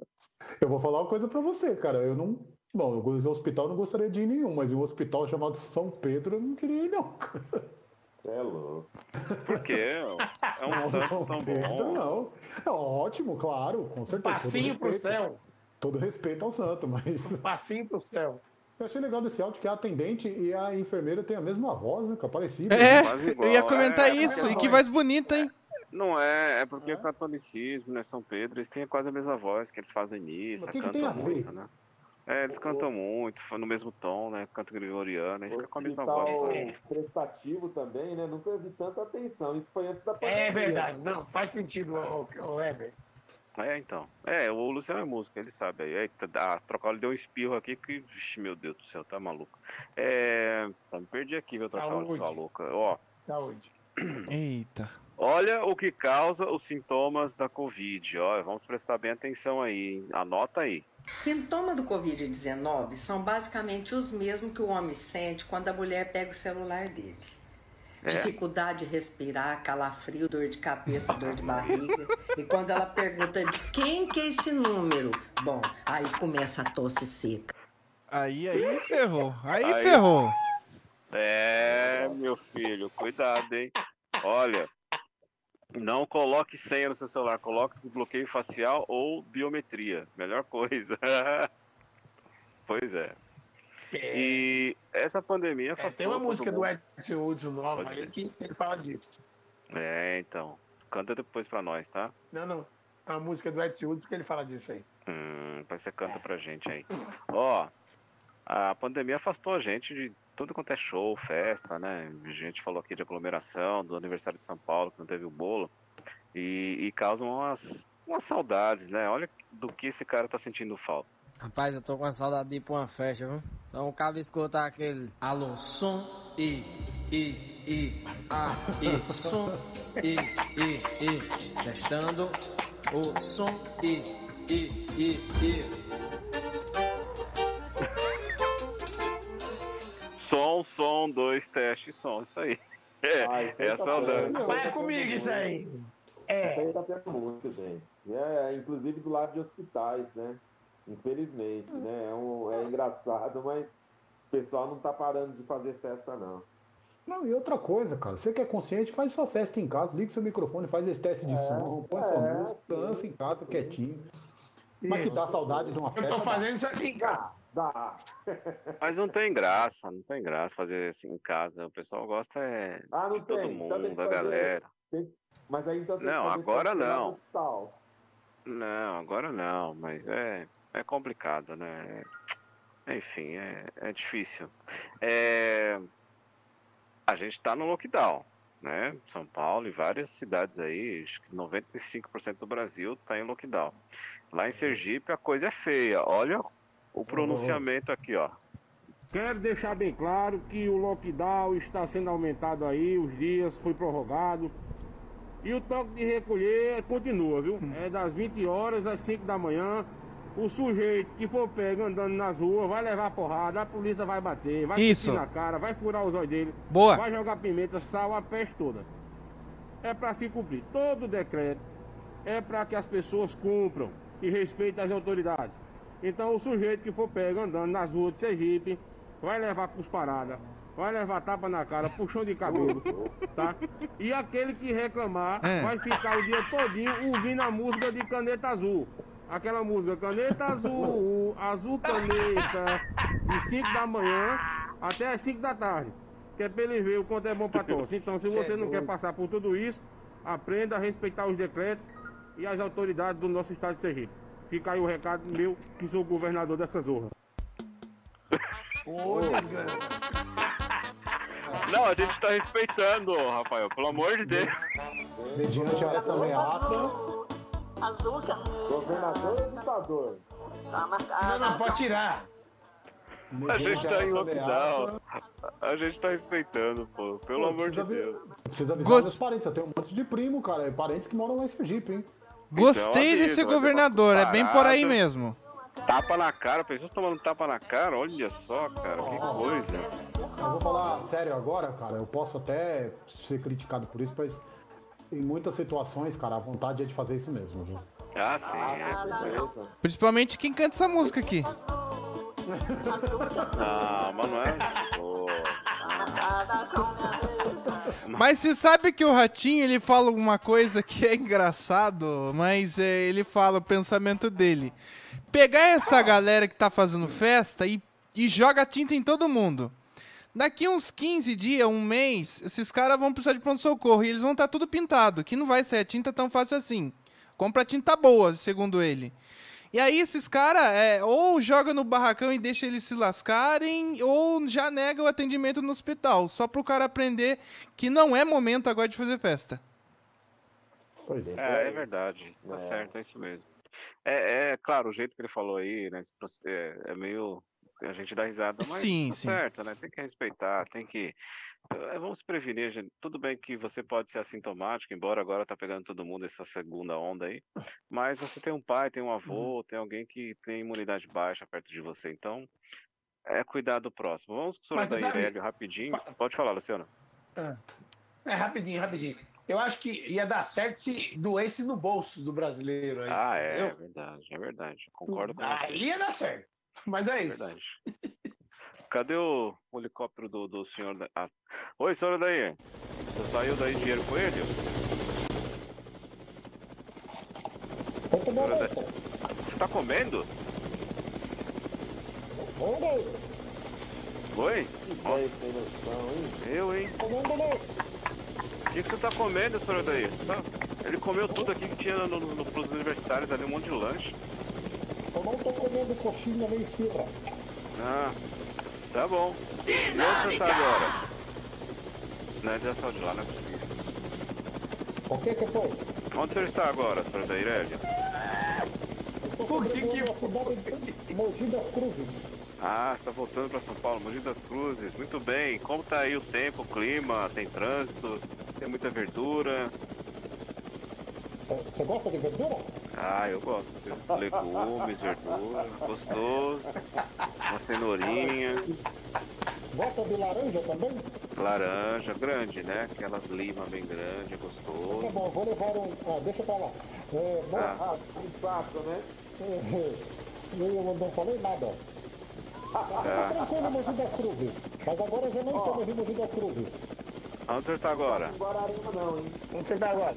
Eu vou falar uma coisa pra você, cara. Eu não. Bom, eu no hospital eu não gostaria de ir em nenhum, mas um hospital chamado São Pedro eu não queria ir, não. É louco. Por quê? É um Não, santo São tão Pedro, bom. não. É ótimo, claro, com certeza. passinho pro céu. Todo respeito ao santo, mas. Passinho pro céu. Eu achei legal desse áudio que a atendente e a enfermeira têm a mesma voz, né? Que é parecida. É, Quase eu ia comentar é, isso. porque E que voz bonita, hein? Não é, é porque o catolicismo, né? São Pedro, eles têm quase a mesma voz, que eles fazem missa, Mas o que que cantam tem a ver? muito, né? É, eles cantam muito, no mesmo tom, né? Canto gregoriano, aí fica com a mesma voz. prestativo também, né? Nunca vi tanta atenção. Isso foi antes da pandemia. É verdade, não, faz sentido, ô Weber. É, então. É, o Luciano é músico, ele sabe. aí. Eita, a Trocoli deu um espirro aqui que. Vixe, meu Deus do céu, tá maluco. É. Tá, me perdi aqui, viu, Saúde. sua louca. Ó. Saúde. Eita. Olha o que causa os sintomas da Covid. Ó, vamos prestar bem atenção aí. hein? Anota aí. Sintomas do Covid-19 são basicamente os mesmos que o homem sente quando a mulher pega o celular dele. É. Dificuldade de respirar, calafrio, dor de cabeça, dor de barriga. E quando ela pergunta de quem que é esse número, bom, aí começa a tosse seca. Aí, aí ferrou. Aí, Aí- ferrou. É, meu filho, cuidado, hein? Olha, não coloque senha no seu celular, coloque desbloqueio facial ou biometria. Melhor coisa. pois é. E essa pandemia É, tem uma música do. Edson Hudson nova aí que ele fala disso. É, então. Canta depois pra nós, tá? Não, não. É uma música do Edson Hudson que ele fala disso aí. Hum, depois você canta pra gente aí. Ó, a pandemia afastou a gente de tudo quanto é show, festa, né? A gente falou aqui de aglomeração, do aniversário de São Paulo, que não teve o bolo. E, e causam umas, umas saudades, né? Olha do que esse cara tá sentindo falta. Rapaz, eu tô com saudade de ir pra uma festa, viu? Então o cabo escuta aquele alô, som, e, e, e, a, e, som, e, e, e, testando o som, e, e, e, e. Som, som, dois, teste, som, isso aí. É, Ah, isso é tá saudade. Vai comigo isso aí. É. Isso aí tá tendo muito, gente. É, inclusive do lado de hospitais, né? Infelizmente, né? É, um- é engraçado, mas o pessoal não tá parando de fazer festa, não. Não, e outra coisa, cara, você que é consciente, faz sua festa em casa, liga seu microfone, faz esse teste de É, som, põe sua é, música, dança em casa quietinho. Mas que Isso. dá saudade de uma Eu festa. tô dá. fazendo isso aqui em casa. Dá. Mas não tem graça, não tem graça fazer assim em casa. O pessoal gosta é Ah, não de todo tem. Tem mundo, da galera. tem- Mas aí então tem Não, agora não. Não, agora não, mas é, é complicado, né? Enfim, é, é difícil. É, a gente está no lockdown, né? São Paulo e várias cidades aí, acho que 95% do Brasil está em lockdown. Lá em Sergipe a coisa é feia. Olha o pronunciamento aqui, ó. Quero deixar bem claro que o lockdown está sendo aumentado aí, os dias foi prorrogado. E o toque de recolher continua, viu? É das 20 horas às 5 da manhã. O sujeito que for pego andando nas ruas vai levar porrada, a polícia vai bater, vai Isso. na cara, vai furar os olhos dele, Boa. vai jogar pimenta, sal, a peste toda. É para se cumprir. Todo decreto é para que as pessoas cumpram e respeitem as autoridades. Então o sujeito que for pego andando nas ruas de Sergipe vai levar cusparada, vai levar tapa na cara, puxão de cabelo, tá? E aquele que reclamar É. vai ficar o dia todinho ouvindo a música de Caneta Azul. Aquela música Caneta Azul, Azul Caneta, de 5 da manhã até as 5 da tarde. Que é pra ele ver o quanto é bom pra todos. Então, se você não quer passar por tudo isso, aprenda a respeitar os decretos e as autoridades do nosso estado de Sergipe. Fica aí o recado meu, que sou o governador dessa zorra. Não, a gente tá respeitando, Rafael, pelo amor de Deus. Mediante a essa Azúcar. Governador ou ditador? Tá marcado. Não, não, pode tirar. A gente tá em lockdown. A gente tá respeitando, pô. Pelo Pô, amor de Deus. precisa avisar Gost- meus parentes. Eu tenho um monte de primo, cara. é Parentes que moram lá em Sergipe, hein? Gostei Então, desse governador, é bem por aí mesmo. Tapa na cara, pessoas tomando tapa na cara, olha só, cara, que coisa. Eu vou falar sério agora, cara. Eu posso até ser criticado por isso, mas em muitas situações, cara, a vontade é de fazer isso mesmo, viu? Ah, sim, é. Principalmente quem canta essa música aqui. Mas não é. Mas você sabe que o Ratinho, ele fala alguma coisa que é engraçado, mas é, ele fala o pensamento dele. Pegar essa galera que tá fazendo festa e, e joga tinta em todo mundo. Daqui uns 15 dias, um mês, esses caras vão precisar de pronto-socorro e eles vão estar tudo pintado, que não vai ser a tinta tão fácil assim. Compra tinta boa, segundo ele. E aí esses caras é, ou joga no barracão e deixa eles se lascarem, ou já nega o atendimento no hospital, só pro cara aprender que não é momento agora de fazer festa. Pois é. É, é verdade, tá É. certo, é isso mesmo. É, é, claro, o jeito que ele falou aí, né? É, é meio. A gente dá risada, mas Sim, tá sim. certo, né? Tem que respeitar, tem que. é, Vamos se prevenir, gente. Tudo bem que você pode ser assintomático, embora agora tá pegando todo mundo essa segunda onda aí. Mas você tem um pai, tem um avô, tem alguém que tem imunidade baixa perto de você. Então, é cuidar do próximo. Vamos com o senhor Mas sabe- Irélio rapidinho. Pode falar, Luciano. É. É, rapidinho, rapidinho. Eu acho que ia dar certo se doesse no bolso do brasileiro aí. Ah, é, é verdade, é verdade. Concordo com você. Aí ia dar certo. Mas é isso. Verdade. Cadê o helicóptero do, do senhor? Da... Ah. Oi, senhora daí. Você saiu daí dinheiro com ele? Senhora daí. Você tá comendo? Oi? Eu, hein? O que, que você tá comendo, senhora daí? Tá- Ele comeu tudo aqui que tinha no, no, no pros universitários ali, um monte de lanche. Eu não tô comendo coxinha nem esfirra. Ah, tá bom. Onde você tá agora? Não, já saiu de lá, não é possível. O que que foi? Onde você está agora, senhor da Irélia? Por que que... cidade de Mogi das Cruzes. Ah, você está voltando para São Paulo, Mogi das Cruzes. Muito bem. Como tá aí o tempo, o clima? Tem trânsito? Tem muita verdura? Você gosta de verdura? Ah, eu gosto. viu? Legumes, verdura, gostoso. Uma cenourinha, Gosta de laranja também? laranja grande, né? Aquelas lima bem grande, Tá gostoso. bom, vou levar um... Ah, deixa pra lá. É, bom, Ah. ah, um prato, né? É, Eu não falei nada. Ah, Tá. tranquilo em Mogi das Cruzes. Mas agora eu já não estou mais em Mogi das Cruzes. Onde você está agora? Guararema não, hein? Onde você tá agora?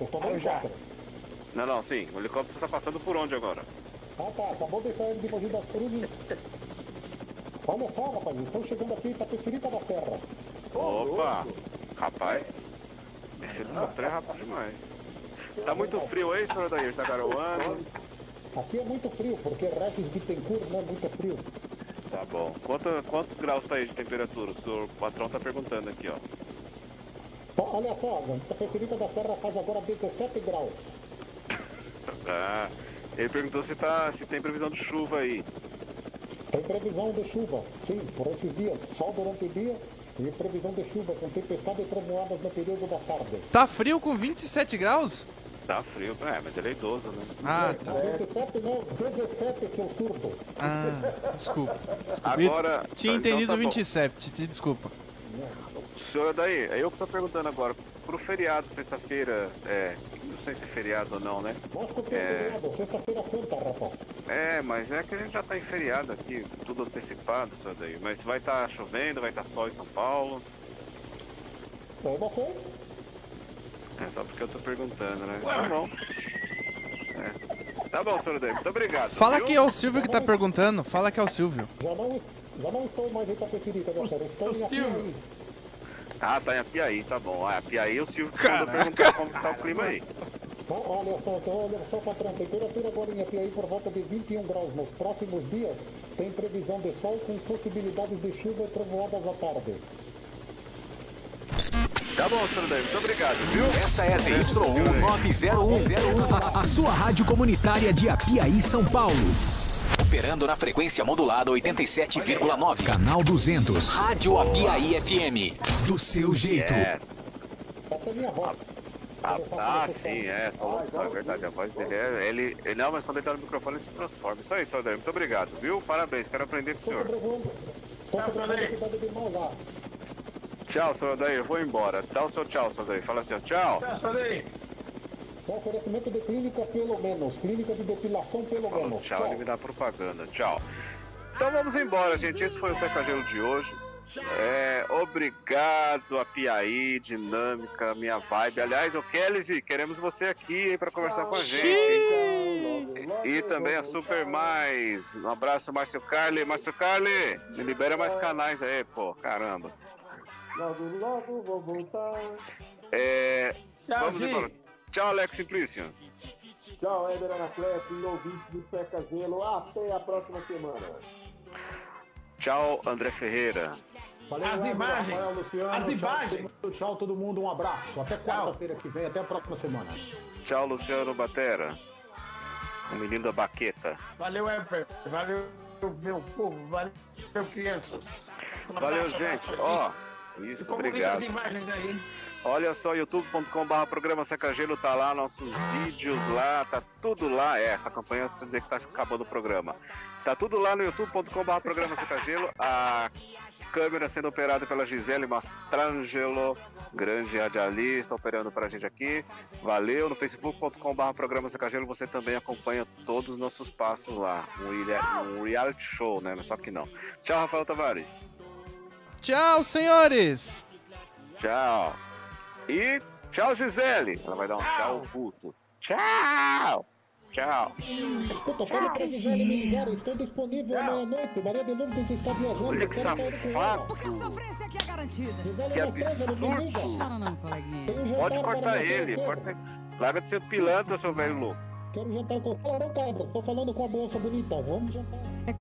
Eu estou no já. Não, não, sim. O helicóptero está passando por onde agora? Ah tá, acabou de sair de Mogi das Cruzes. Olha só, rapaz, estão chegando aqui em Tapecerica da Serra. Opa! Rapaz, esse helicóptero é rápido demais. Tá muito frio aí, senhor Daí? Tá garoando? Aqui é muito frio, porque Regis de Tencourt não é muito frio. Tá bom. Quanto, quantos graus tá aí de temperatura? O senhor patrão tá perguntando aqui, ó. Olha só, em Tapecerica da Serra faz agora 17 graus. Ah, ele perguntou se, tá, se tem previsão de chuva aí. Tem previsão de chuva, sim, por esses dias, sol durante o dia e previsão de chuva com tempestade e trovoadas no período da tarde. Tá frio com 27 graus? Tá frio. É, mas ele é idoso, né? Ah, tá. 27 não, 17, seu surdo. Ah, desculpa. desculpa. Agora- Tinha então entendido tá bom. 27, te desculpa. Senhor daí, é eu que tô perguntando agora. Pro feriado, sexta-feira, é. Não sei se é feriado ou não, né? Mostra que é feriado, sexta-feira santa, rapaz. É, mas é que a gente já tá em feriado aqui, tudo antecipado, senhor daí. Mas vai estar chovendo, vai estar sol em São Paulo. Não sei. É só porque eu tô perguntando, né? Tá bom. É. Tá bom, senhor Daí, muito obrigado. Fala viu? que é o Silvio que tá perguntando. Fala que é o Silvio. Já não, já não estou mais em Tapecerica da Serra, estou em Apiaí. Ah, tá em Apiaí, tá bom. Ah, Apiaí o Silvio mandou perguntar como tá o clima aí. Olha só, então, olha só, patrão, temperatura agora em Apiaí por volta de 21 graus. Nos próximos dias tem previsão de sol com possibilidades de chuva e trovoadas à tarde. Tá bom, senhor Daí, muito obrigado, viu? Essa é a ZYU 90101, a, a sua rádio comunitária de Apiaí, São Paulo. Operando na frequência modulada 87,9. Canal 200. Rádio Apiaí FM. Do seu jeito. É minha voz. Ah, ah, sim, é, só locução, é verdade. A voz dele é. Ele, ele, não, mas quando ele tá no microfone ele se transforma. Isso aí, senhor Daí, muito obrigado, viu? Parabéns, quero aprender com o senhor. Tchau, senhor Daí, eu vou embora. Dá o seu tchau, senhor Daí. Fala assim, ó, tchau. Com oferecimento de clínica pelo menos, clínica de depilação pelo menos. Tchau, ele me dá propaganda. Tchau. Então vamos embora, gente. Esse foi o Secagelo de hoje. É, obrigado a Piaí, Dinâmica, minha vibe. Aliás, o Kelly, queremos você aqui para conversar com a gente. E, e também a Super Mais. Um abraço, Márcio Carli. Márcio Carli, me libera mais canais aí, pô. Caramba. Logo, logo vou voltar. É, Tchau, vamos embora. Tchau, Alex Simplício. Tchau, Éder Anacleto e ouvintes do Seca Gelo. Até a próxima semana. Tchau, André Ferreira. Valeu, As imagens. Rafael, Luciano, As tchau, imagens. mundo, Tchau, todo mundo. Um abraço. Até quarta-feira que vem. Até a próxima semana. Tchau, Luciano Batera. O menino da baqueta. Valeu, Eper. Valeu, meu povo. Valeu, crianças. Um Valeu, abraço, gente. abraço. Ó, isso, Como obrigado. as imagens aí? Olha só, youtube.com.br programa Secagelo tá lá, nossos vídeos lá, tá tudo lá. É, essa campanha quer dizer que tá acabando o programa. Tá tudo lá no youtube.com.br programa Secagelo. As câmeras sendo operadas pela Gisele Mastrangelo, grande radialista, operando pra gente aqui. Valeu. No facebook.com.br programa Secagelo você também acompanha todos os nossos passos lá. Um, um reality show, né? Só que não. Tchau, Rafael Tavares. Tchau, senhores! Tchau. E tchau, Gisele. Ela vai dar um tchau puto. Tchau. Tchau. Escuta, fala pra Gisele me ligar. Estou disponível à meia-noite. Maria de Lourdes está viajando. Olha que safado. Porque a sofrência aqui é garantida. Gisele, Que absurdo. Chora não, coleguinha. Pode cortar ele. Corta... Larga de ser pilantra, seu velho louco. Quero jantar com... Fala, não, cabra. Tô falando com a moça bonita. Vamos jantar.